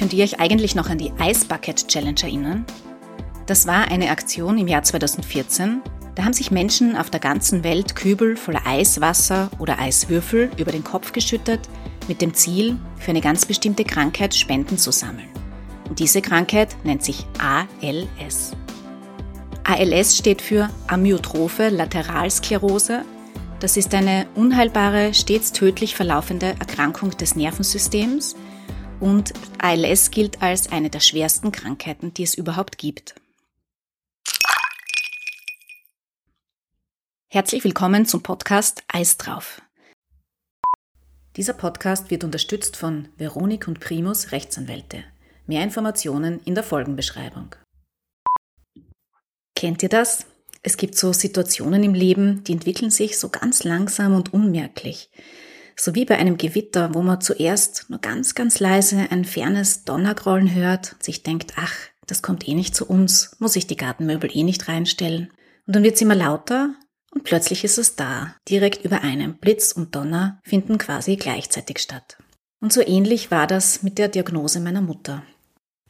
Könnt ihr euch eigentlich noch an die Ice Bucket Challenge erinnern? Das war eine Aktion im Jahr 2014. Da haben sich Menschen auf der ganzen Welt Kübel voller Eiswasser oder Eiswürfel über den Kopf geschüttet, mit dem Ziel, für eine ganz bestimmte Krankheit Spenden zu sammeln. Und diese Krankheit nennt sich ALS. ALS steht für Amyotrophe Lateralsklerose. Das ist eine unheilbare, stets tödlich verlaufende Erkrankung des Nervensystems und ALS gilt als eine der schwersten Krankheiten, die es überhaupt gibt. Herzlich willkommen zum Podcast Eis drauf. Dieser Podcast wird unterstützt von Veronik und Primus Rechtsanwälte. Mehr Informationen in der Folgenbeschreibung. Kennt ihr das? Es gibt so Situationen im Leben, die entwickeln sich so ganz langsam und unmerklich. So wie bei einem Gewitter, wo man zuerst nur ganz, ganz leise ein fernes Donnergrollen hört und sich denkt, ach, das kommt eh nicht zu uns, muss ich die Gartenmöbel eh nicht reinstellen. Und dann wird es immer lauter und plötzlich ist es da. Direkt über einem Blitz und Donner finden quasi gleichzeitig statt. Und so ähnlich war das mit der Diagnose meiner Mutter.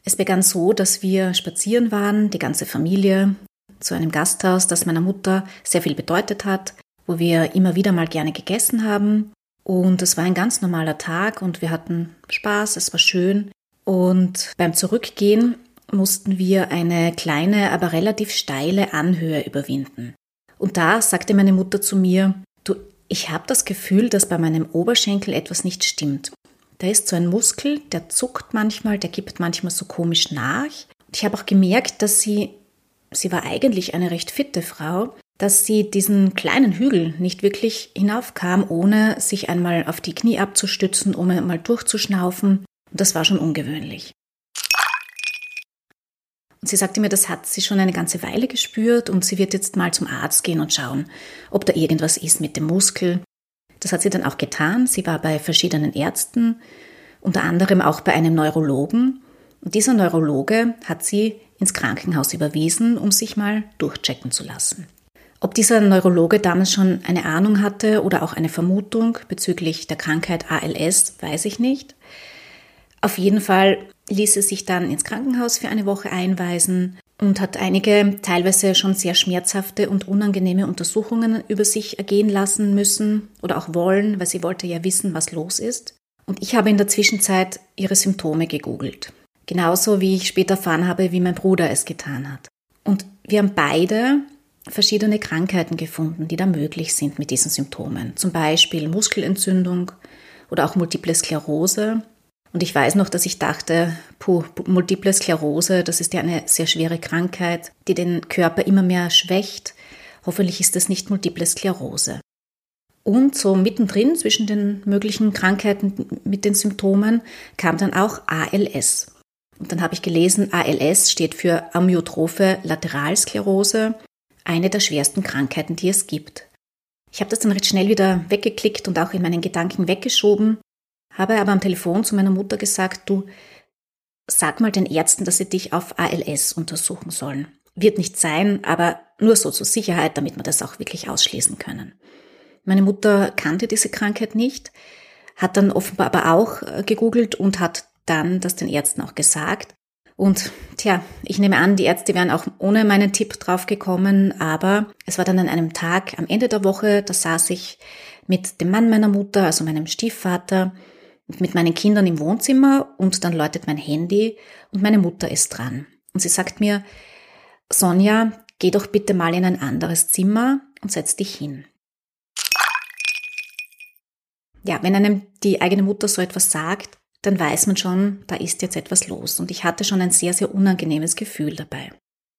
Es begann so, dass wir spazieren waren, die ganze Familie, zu einem Gasthaus, das meiner Mutter sehr viel bedeutet hat, wo wir immer wieder mal gerne gegessen haben. Und es war ein ganz normaler Tag und wir hatten Spaß, es war schön. Und beim Zurückgehen mussten wir eine kleine, aber relativ steile Anhöhe überwinden. Und da sagte meine Mutter zu mir, du, ich habe das Gefühl, dass bei meinem Oberschenkel etwas nicht stimmt. Da ist so ein Muskel, der zuckt manchmal, der gibt manchmal so komisch nach. Und ich habe auch gemerkt, dass sie, sie war eigentlich eine recht fitte Frau, dass sie diesen kleinen Hügel nicht wirklich hinaufkam, ohne sich einmal auf die Knie abzustützen, um einmal durchzuschnaufen. Und das war schon ungewöhnlich. Und sie sagte mir, das hat sie schon eine ganze Weile gespürt und sie wird jetzt mal zum Arzt gehen und schauen, ob da irgendwas ist mit dem Muskel. Das hat sie dann auch getan. Sie war bei verschiedenen Ärzten, unter anderem auch bei einem Neurologen. Und dieser Neurologe hat sie ins Krankenhaus überwiesen, um sich mal durchchecken zu lassen. Ob dieser Neurologe damals schon eine Ahnung hatte oder auch eine Vermutung bezüglich der Krankheit ALS, weiß ich nicht. Auf jeden Fall ließ er sich dann ins Krankenhaus für eine Woche einweisen und hat einige teilweise schon sehr schmerzhafte und unangenehme Untersuchungen über sich ergehen lassen müssen oder auch wollen, weil sie wollte ja wissen, was los ist. Und ich habe in der Zwischenzeit ihre Symptome gegoogelt. Genauso wie ich später erfahren habe, wie mein Bruder es getan hat. Und wir haben beide verschiedene Krankheiten gefunden, die da möglich sind mit diesen Symptomen. Zum Beispiel Muskelentzündung oder auch Multiple Sklerose und ich weiß noch, dass ich dachte, puh, Multiple Sklerose, das ist ja eine sehr schwere Krankheit, die den Körper immer mehr schwächt. Hoffentlich ist das nicht Multiple Sklerose. Und so mittendrin zwischen den möglichen Krankheiten mit den Symptomen kam dann auch ALS. Und dann habe ich gelesen, ALS steht für Amyotrophe Lateralsklerose, eine der schwersten Krankheiten, die es gibt. Ich habe das dann recht schnell wieder weggeklickt und auch in meinen Gedanken weggeschoben habe aber am Telefon zu meiner Mutter gesagt, du sag mal den Ärzten, dass sie dich auf ALS untersuchen sollen. Wird nicht sein, aber nur so zur Sicherheit, damit wir das auch wirklich ausschließen können. Meine Mutter kannte diese Krankheit nicht, hat dann offenbar aber auch äh, gegoogelt und hat dann das den Ärzten auch gesagt. Und tja, ich nehme an, die Ärzte wären auch ohne meinen Tipp drauf gekommen, aber es war dann an einem Tag am Ende der Woche, da saß ich mit dem Mann meiner Mutter, also meinem Stiefvater, mit meinen Kindern im Wohnzimmer und dann läutet mein Handy und meine Mutter ist dran. Und sie sagt mir, Sonja, geh doch bitte mal in ein anderes Zimmer und setz dich hin. Ja, wenn einem die eigene Mutter so etwas sagt, dann weiß man schon, da ist jetzt etwas los. Und ich hatte schon ein sehr, sehr unangenehmes Gefühl dabei.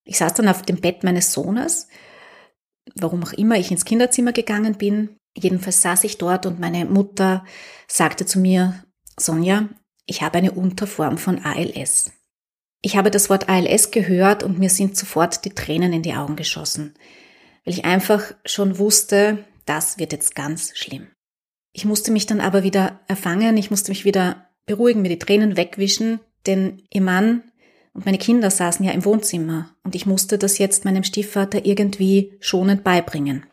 Ich saß dann auf dem Bett meines Sohnes, warum auch immer ich ins Kinderzimmer gegangen bin, Jedenfalls saß ich dort und meine Mutter sagte zu mir, Sonja, ich habe eine Unterform von ALS. Ich habe das Wort ALS gehört und mir sind sofort die Tränen in die Augen geschossen, weil ich einfach schon wusste, das wird jetzt ganz schlimm. Ich musste mich dann aber wieder erfangen, ich musste mich wieder beruhigen, mir die Tränen wegwischen, denn ihr Mann und meine Kinder saßen ja im Wohnzimmer und ich musste das jetzt meinem Stiefvater irgendwie schonend beibringen.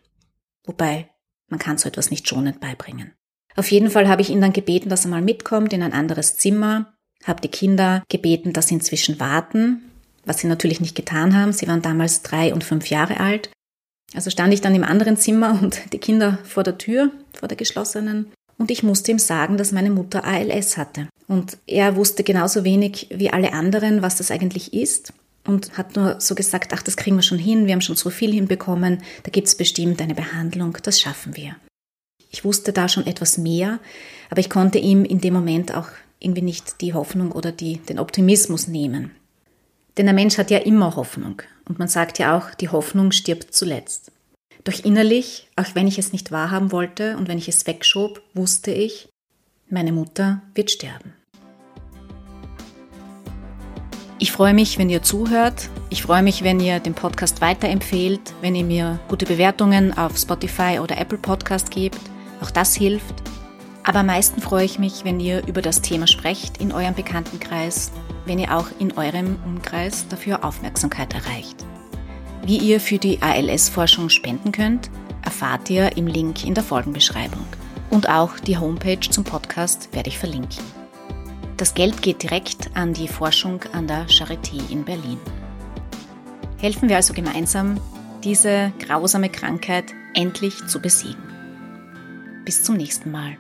Wobei man kann so etwas nicht schonend beibringen. Auf jeden Fall habe ich ihn dann gebeten, dass er mal mitkommt in ein anderes Zimmer habe die Kinder gebeten, dass sie inzwischen warten, was sie natürlich nicht getan haben. Sie waren damals drei und fünf Jahre alt. Also stand ich dann im anderen Zimmer und die Kinder vor der Tür, vor der geschlossenen. Und ich musste ihm sagen, dass meine Mutter ALS hatte. Und er wusste genauso wenig wie alle anderen, was das eigentlich ist. Und hat nur so gesagt, ach, das kriegen wir schon hin, wir haben schon so viel hinbekommen, da gibt es bestimmt eine Behandlung, das schaffen wir. Ich wusste da schon etwas mehr, aber ich konnte ihm in dem Moment auch irgendwie nicht die Hoffnung oder die, den Optimismus nehmen. Denn der Mensch hat ja immer Hoffnung. Und man sagt ja auch, die Hoffnung stirbt zuletzt. Doch innerlich, auch wenn ich es nicht wahrhaben wollte und wenn ich es wegschob, wusste ich, meine Mutter wird sterben. Ich freue mich, wenn ihr zuhört. Ich freue mich, wenn ihr den Podcast weiterempfehlt, wenn ihr mir gute Bewertungen auf Spotify oder Apple Podcast gebt. Auch das hilft. Aber am meisten freue ich mich, wenn ihr über das Thema sprecht in eurem Bekanntenkreis, wenn ihr auch in eurem Umkreis dafür Aufmerksamkeit erreicht. Wie ihr für die ALS-Forschung spenden könnt, erfahrt ihr im Link in der Folgenbeschreibung. Und auch die Homepage zum Podcast werde ich verlinken. Das Geld geht direkt an die Forschung an der Charité in Berlin. Helfen wir also gemeinsam, diese grausame Krankheit endlich zu besiegen. Bis zum nächsten Mal.